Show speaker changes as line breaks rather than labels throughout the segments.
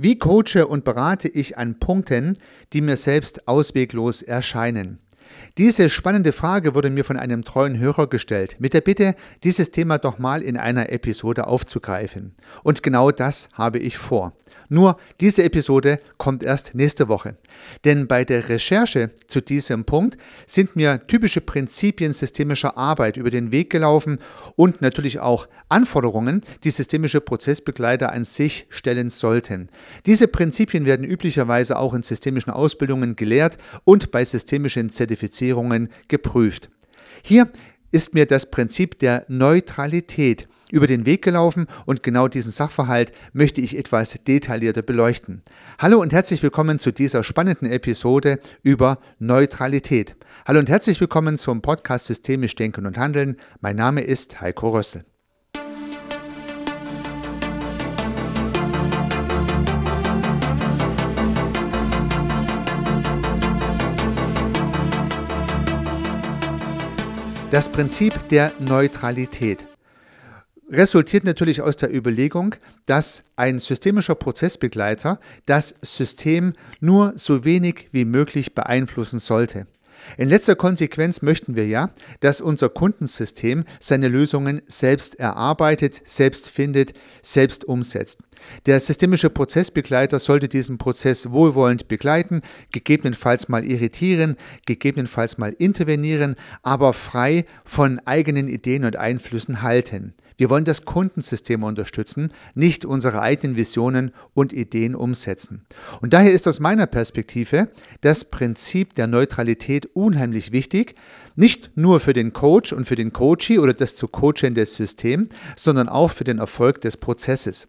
Wie coache und berate ich an Punkten, die mir selbst ausweglos erscheinen? Diese spannende Frage wurde mir von einem treuen Hörer gestellt, mit der Bitte, dieses Thema doch mal in einer Episode aufzugreifen. Und genau das habe ich vor. Nur diese Episode kommt erst nächste Woche. Denn bei der Recherche zu diesem Punkt sind mir typische Prinzipien systemischer Arbeit über den Weg gelaufen und natürlich auch Anforderungen, die systemische Prozessbegleiter an sich stellen sollten. Diese Prinzipien werden üblicherweise auch in systemischen Ausbildungen gelehrt und bei systemischen Zertifizierungen geprüft. Hier ist mir das Prinzip der Neutralität über den Weg gelaufen und genau diesen Sachverhalt möchte ich etwas detaillierter beleuchten. Hallo und herzlich willkommen zu dieser spannenden Episode über Neutralität. Hallo und herzlich willkommen zum Podcast Systemisch Denken und Handeln. Mein Name ist Heiko Rössel. Das Prinzip der Neutralität resultiert natürlich aus der Überlegung, dass ein systemischer Prozessbegleiter das System nur so wenig wie möglich beeinflussen sollte. In letzter Konsequenz möchten wir ja, dass unser Kundensystem seine Lösungen selbst erarbeitet, selbst findet, selbst umsetzt. Der systemische Prozessbegleiter sollte diesen Prozess wohlwollend begleiten, gegebenenfalls mal irritieren, gegebenenfalls mal intervenieren, aber frei von eigenen Ideen und Einflüssen halten. Wir wollen das Kundensystem unterstützen, nicht unsere eigenen Visionen und Ideen umsetzen. Und daher ist aus meiner Perspektive das Prinzip der Neutralität unheimlich wichtig, nicht nur für den Coach und für den Coachee oder das zu coachende System, sondern auch für den Erfolg des Prozesses.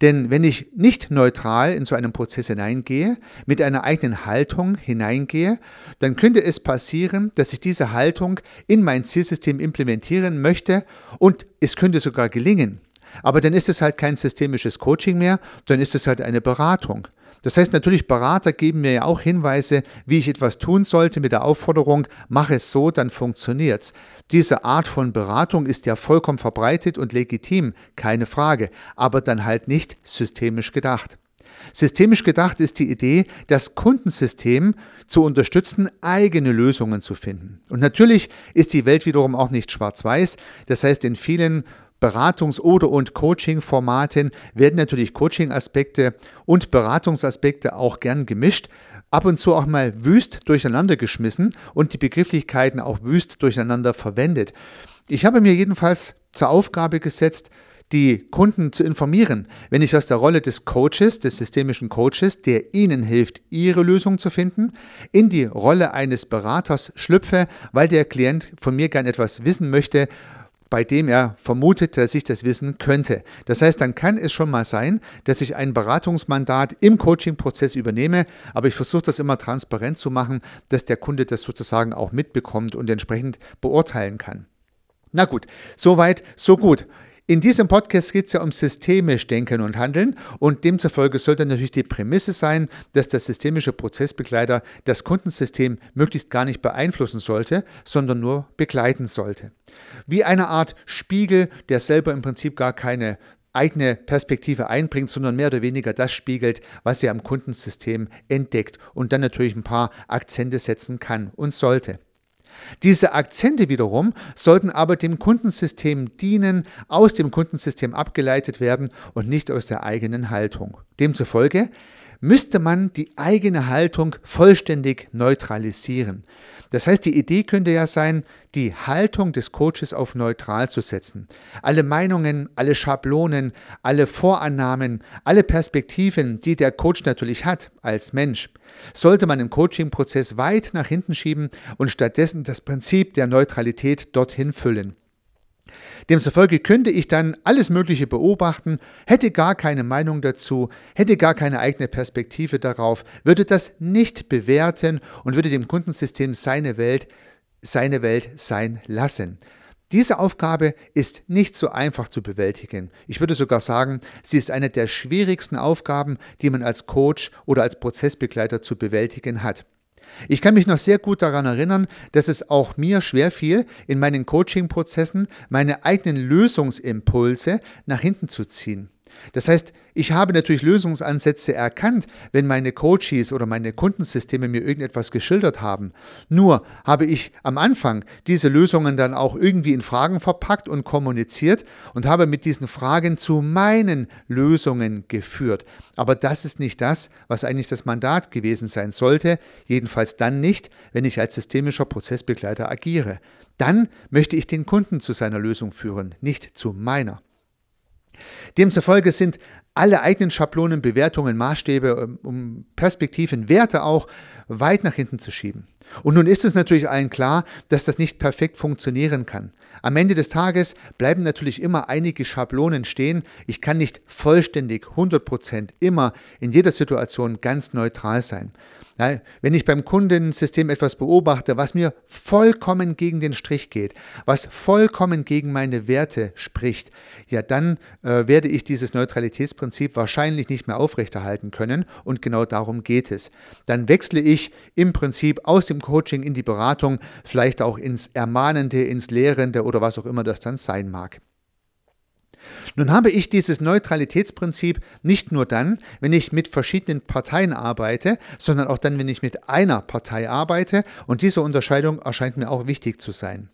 Denn wenn ich nicht neutral in so einen Prozess hineingehe, mit einer eigenen Haltung hineingehe, dann könnte es passieren, dass ich diese Haltung in mein Zielsystem implementieren möchte und es könnte sogar gelingen. Aber dann ist es halt kein systemisches Coaching mehr, dann ist es halt eine Beratung. Das heißt natürlich, Berater geben mir ja auch Hinweise, wie ich etwas tun sollte mit der Aufforderung, mach es so, dann funktioniert's. Diese Art von Beratung ist ja vollkommen verbreitet und legitim, keine Frage, aber dann halt nicht systemisch gedacht. Systemisch gedacht ist die Idee, das Kundensystem zu unterstützen, eigene Lösungen zu finden. Und natürlich ist die Welt wiederum auch nicht schwarz-weiß. Das heißt, in vielen Beratungs- oder und Coaching-Formaten werden natürlich Coaching-Aspekte und Beratungsaspekte auch gern gemischt, ab und zu auch mal wüst durcheinander geschmissen und die Begrifflichkeiten auch wüst durcheinander verwendet. Ich habe mir jedenfalls zur Aufgabe gesetzt, die Kunden zu informieren, wenn ich aus der Rolle des Coaches, des systemischen Coaches, der ihnen hilft, ihre Lösung zu finden, in die Rolle eines Beraters schlüpfe, weil der Klient von mir gern etwas wissen möchte, bei dem er vermutet, dass ich das wissen könnte. Das heißt, dann kann es schon mal sein, dass ich ein Beratungsmandat im Coaching-Prozess übernehme, aber ich versuche das immer transparent zu machen, dass der Kunde das sozusagen auch mitbekommt und entsprechend beurteilen kann. Na gut, soweit, so gut. In diesem Podcast geht es ja um systemisch Denken und Handeln und demzufolge sollte natürlich die Prämisse sein, dass der systemische Prozessbegleiter das Kundensystem möglichst gar nicht beeinflussen sollte, sondern nur begleiten sollte. Wie eine Art Spiegel, der selber im Prinzip gar keine eigene Perspektive einbringt, sondern mehr oder weniger das spiegelt, was er am Kundensystem entdeckt und dann natürlich ein paar Akzente setzen kann und sollte. Diese Akzente wiederum sollten aber dem Kundensystem dienen, aus dem Kundensystem abgeleitet werden und nicht aus der eigenen Haltung. Demzufolge müsste man die eigene Haltung vollständig neutralisieren. Das heißt, die Idee könnte ja sein, die Haltung des Coaches auf neutral zu setzen. Alle Meinungen, alle Schablonen, alle Vorannahmen, alle Perspektiven, die der Coach natürlich hat als Mensch, sollte man im Coaching-Prozess weit nach hinten schieben und stattdessen das Prinzip der Neutralität dorthin füllen. Demzufolge könnte ich dann alles Mögliche beobachten, hätte gar keine Meinung dazu, hätte gar keine eigene Perspektive darauf, würde das nicht bewerten und würde dem Kundensystem seine Welt, seine Welt sein lassen. Diese Aufgabe ist nicht so einfach zu bewältigen. Ich würde sogar sagen, sie ist eine der schwierigsten Aufgaben, die man als Coach oder als Prozessbegleiter zu bewältigen hat. Ich kann mich noch sehr gut daran erinnern, dass es auch mir schwer fiel, in meinen Coaching-Prozessen meine eigenen Lösungsimpulse nach hinten zu ziehen. Das heißt, ich habe natürlich Lösungsansätze erkannt, wenn meine Coaches oder meine Kundensysteme mir irgendetwas geschildert haben. Nur habe ich am Anfang diese Lösungen dann auch irgendwie in Fragen verpackt und kommuniziert und habe mit diesen Fragen zu meinen Lösungen geführt. Aber das ist nicht das, was eigentlich das Mandat gewesen sein sollte, jedenfalls dann nicht, wenn ich als systemischer Prozessbegleiter agiere. Dann möchte ich den Kunden zu seiner Lösung führen, nicht zu meiner. Demzufolge sind alle eigenen Schablonen, Bewertungen, Maßstäbe, um Perspektiven, Werte auch weit nach hinten zu schieben. Und nun ist es natürlich allen klar, dass das nicht perfekt funktionieren kann. Am Ende des Tages bleiben natürlich immer einige Schablonen stehen. Ich kann nicht vollständig 100% immer in jeder Situation ganz neutral sein. Ja, wenn ich beim Kundensystem etwas beobachte, was mir vollkommen gegen den Strich geht, was vollkommen gegen meine Werte spricht, ja, dann äh, werde ich dieses Neutralitätsprinzip wahrscheinlich nicht mehr aufrechterhalten können und genau darum geht es. Dann wechsle ich im Prinzip aus dem Coaching in die Beratung, vielleicht auch ins Ermahnende, ins Lehrende oder was auch immer das dann sein mag. Nun habe ich dieses Neutralitätsprinzip nicht nur dann, wenn ich mit verschiedenen Parteien arbeite, sondern auch dann, wenn ich mit einer Partei arbeite und diese Unterscheidung erscheint mir auch wichtig zu sein.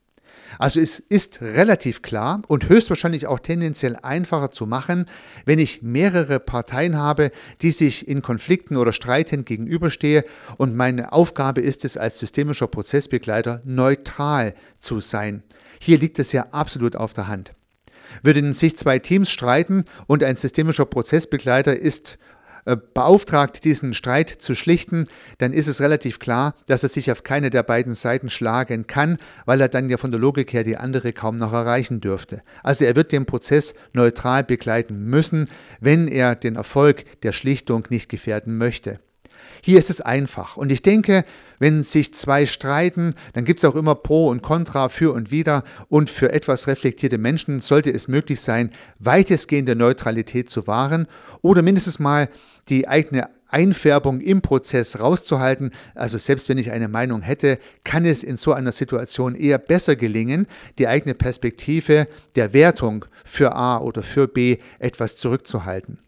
Also es ist relativ klar und höchstwahrscheinlich auch tendenziell einfacher zu machen, wenn ich mehrere Parteien habe, die sich in Konflikten oder Streiten gegenüberstehe und meine Aufgabe ist es als systemischer Prozessbegleiter neutral zu sein. Hier liegt es ja absolut auf der Hand. Würden sich zwei Teams streiten und ein systemischer Prozessbegleiter ist äh, beauftragt, diesen Streit zu schlichten, dann ist es relativ klar, dass er sich auf keine der beiden Seiten schlagen kann, weil er dann ja von der Logik her die andere kaum noch erreichen dürfte. Also er wird den Prozess neutral begleiten müssen, wenn er den Erfolg der Schlichtung nicht gefährden möchte. Hier ist es einfach. Und ich denke, wenn sich zwei streiten, dann gibt es auch immer Pro und Contra für und wider. Und für etwas reflektierte Menschen sollte es möglich sein, weitestgehende Neutralität zu wahren oder mindestens mal die eigene Einfärbung im Prozess rauszuhalten. Also selbst wenn ich eine Meinung hätte, kann es in so einer Situation eher besser gelingen, die eigene Perspektive der Wertung für A oder für B etwas zurückzuhalten.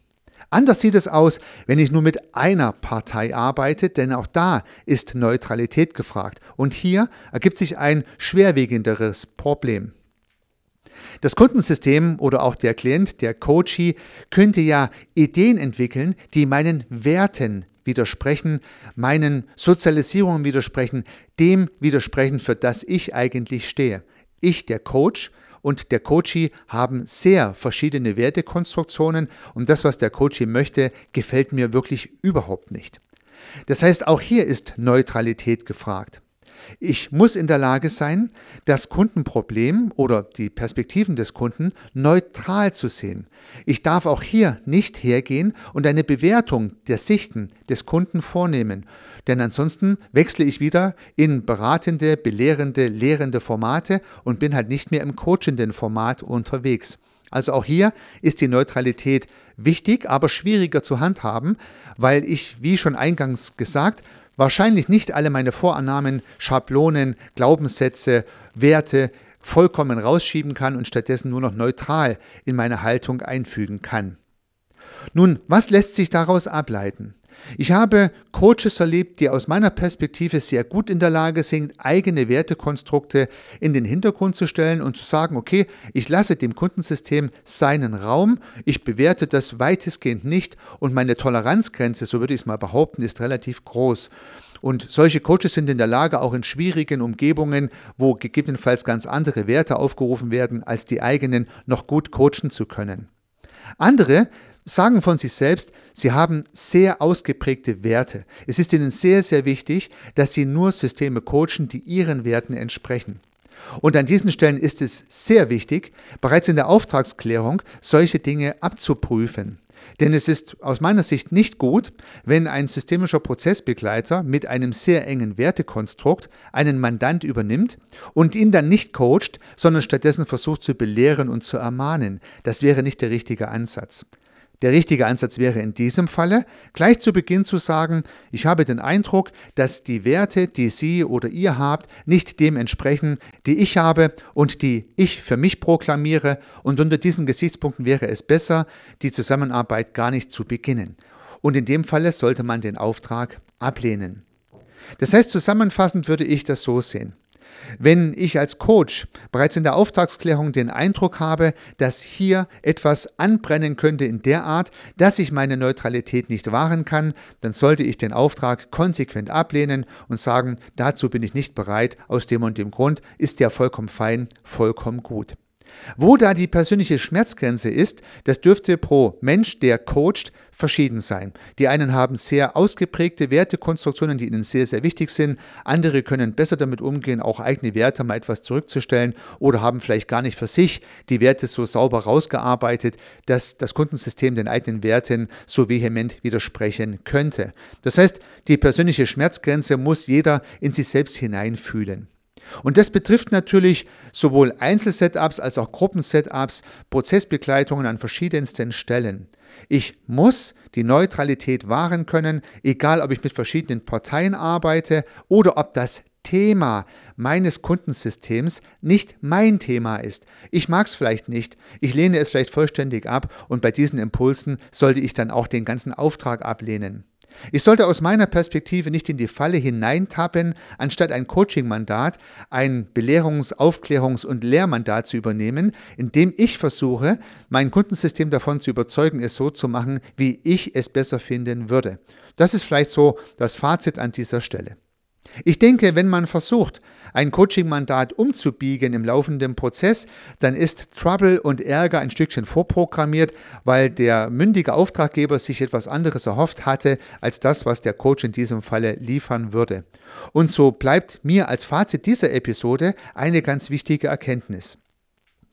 Anders sieht es aus, wenn ich nur mit einer Partei arbeite, denn auch da ist Neutralität gefragt. Und hier ergibt sich ein schwerwiegenderes Problem. Das Kundensystem oder auch der Klient, der Coachee, könnte ja Ideen entwickeln, die meinen Werten widersprechen, meinen Sozialisierungen widersprechen, dem widersprechen, für das ich eigentlich stehe. Ich, der Coach, und der Coachee haben sehr verschiedene Wertekonstruktionen und das, was der Coachee möchte, gefällt mir wirklich überhaupt nicht. Das heißt, auch hier ist Neutralität gefragt. Ich muss in der Lage sein, das Kundenproblem oder die Perspektiven des Kunden neutral zu sehen. Ich darf auch hier nicht hergehen und eine Bewertung der Sichten des Kunden vornehmen, denn ansonsten wechsle ich wieder in beratende, belehrende, lehrende Formate und bin halt nicht mehr im coachenden Format unterwegs. Also auch hier ist die Neutralität wichtig, aber schwieriger zu handhaben, weil ich, wie schon eingangs gesagt, wahrscheinlich nicht alle meine Vorannahmen, Schablonen, Glaubenssätze, Werte vollkommen rausschieben kann und stattdessen nur noch neutral in meine Haltung einfügen kann. Nun, was lässt sich daraus ableiten? Ich habe Coaches erlebt, die aus meiner Perspektive sehr gut in der Lage sind, eigene Wertekonstrukte in den Hintergrund zu stellen und zu sagen, okay, ich lasse dem Kundensystem seinen Raum, ich bewerte das weitestgehend nicht und meine Toleranzgrenze, so würde ich es mal behaupten, ist relativ groß. Und solche Coaches sind in der Lage, auch in schwierigen Umgebungen, wo gegebenenfalls ganz andere Werte aufgerufen werden, als die eigenen, noch gut coachen zu können. Andere sagen von sich selbst, sie haben sehr ausgeprägte Werte. Es ist ihnen sehr, sehr wichtig, dass sie nur Systeme coachen, die ihren Werten entsprechen. Und an diesen Stellen ist es sehr wichtig, bereits in der Auftragsklärung solche Dinge abzuprüfen. Denn es ist aus meiner Sicht nicht gut, wenn ein systemischer Prozessbegleiter mit einem sehr engen Wertekonstrukt einen Mandant übernimmt und ihn dann nicht coacht, sondern stattdessen versucht zu belehren und zu ermahnen. Das wäre nicht der richtige Ansatz. Der richtige Ansatz wäre in diesem Falle, gleich zu Beginn zu sagen, ich habe den Eindruck, dass die Werte, die Sie oder ihr habt, nicht dem entsprechen, die ich habe und die ich für mich proklamiere, und unter diesen Gesichtspunkten wäre es besser, die Zusammenarbeit gar nicht zu beginnen. Und in dem Falle sollte man den Auftrag ablehnen. Das heißt, zusammenfassend würde ich das so sehen. Wenn ich als Coach bereits in der Auftragsklärung den Eindruck habe, dass hier etwas anbrennen könnte in der Art, dass ich meine Neutralität nicht wahren kann, dann sollte ich den Auftrag konsequent ablehnen und sagen, dazu bin ich nicht bereit, aus dem und dem Grund ist der vollkommen fein, vollkommen gut. Wo da die persönliche Schmerzgrenze ist, das dürfte pro Mensch, der coacht, verschieden sein. Die einen haben sehr ausgeprägte Wertekonstruktionen, die ihnen sehr, sehr wichtig sind. Andere können besser damit umgehen, auch eigene Werte mal etwas zurückzustellen oder haben vielleicht gar nicht für sich die Werte so sauber rausgearbeitet, dass das Kundensystem den eigenen Werten so vehement widersprechen könnte. Das heißt, die persönliche Schmerzgrenze muss jeder in sich selbst hineinfühlen. Und das betrifft natürlich sowohl Einzelsetups als auch Gruppensetups, Prozessbegleitungen an verschiedensten Stellen. Ich muss die Neutralität wahren können, egal ob ich mit verschiedenen Parteien arbeite oder ob das Thema meines Kundensystems nicht mein Thema ist. Ich mag es vielleicht nicht, ich lehne es vielleicht vollständig ab und bei diesen Impulsen sollte ich dann auch den ganzen Auftrag ablehnen. Ich sollte aus meiner Perspektive nicht in die Falle hineintappen, anstatt ein Coaching-Mandat, ein Belehrungs-, Aufklärungs- und Lehrmandat zu übernehmen, indem ich versuche, mein Kundensystem davon zu überzeugen, es so zu machen, wie ich es besser finden würde. Das ist vielleicht so das Fazit an dieser Stelle. Ich denke, wenn man versucht, ein Coaching-Mandat umzubiegen im laufenden Prozess, dann ist Trouble und Ärger ein Stückchen vorprogrammiert, weil der mündige Auftraggeber sich etwas anderes erhofft hatte, als das, was der Coach in diesem Falle liefern würde. Und so bleibt mir als Fazit dieser Episode eine ganz wichtige Erkenntnis.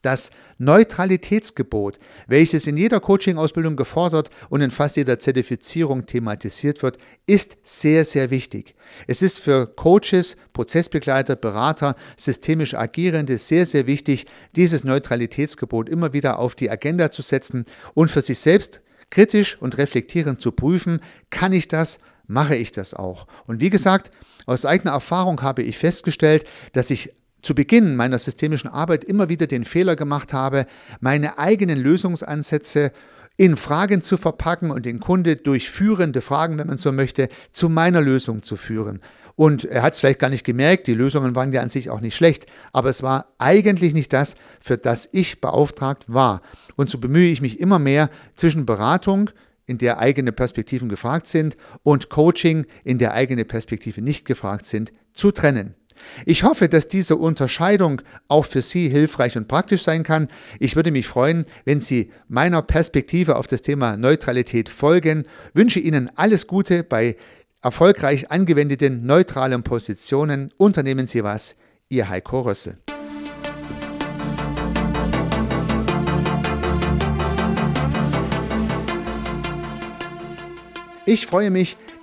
Das Neutralitätsgebot, welches in jeder Coaching-Ausbildung gefordert und in fast jeder Zertifizierung thematisiert wird, ist sehr, sehr wichtig. Es ist für Coaches, Prozessbegleiter, Berater, systemisch Agierende sehr, sehr wichtig, dieses Neutralitätsgebot immer wieder auf die Agenda zu setzen und für sich selbst kritisch und reflektierend zu prüfen, kann ich das, mache ich das auch. Und wie gesagt, aus eigener Erfahrung habe ich festgestellt, dass ich zu Beginn meiner systemischen Arbeit immer wieder den Fehler gemacht habe, meine eigenen Lösungsansätze in Fragen zu verpacken und den Kunde durch führende Fragen, wenn man so möchte, zu meiner Lösung zu führen. Und er hat es vielleicht gar nicht gemerkt, die Lösungen waren ja an sich auch nicht schlecht, aber es war eigentlich nicht das, für das ich beauftragt war. Und so bemühe ich mich immer mehr zwischen Beratung, in der eigene Perspektiven gefragt sind, und Coaching, in der eigene Perspektive nicht gefragt sind, zu trennen. Ich hoffe, dass diese Unterscheidung auch für Sie hilfreich und praktisch sein kann. Ich würde mich freuen, wenn Sie meiner Perspektive auf das Thema Neutralität folgen. Wünsche Ihnen alles Gute bei erfolgreich angewendeten neutralen Positionen. Unternehmen Sie was. Ihr Heiko Rösse. Ich freue mich,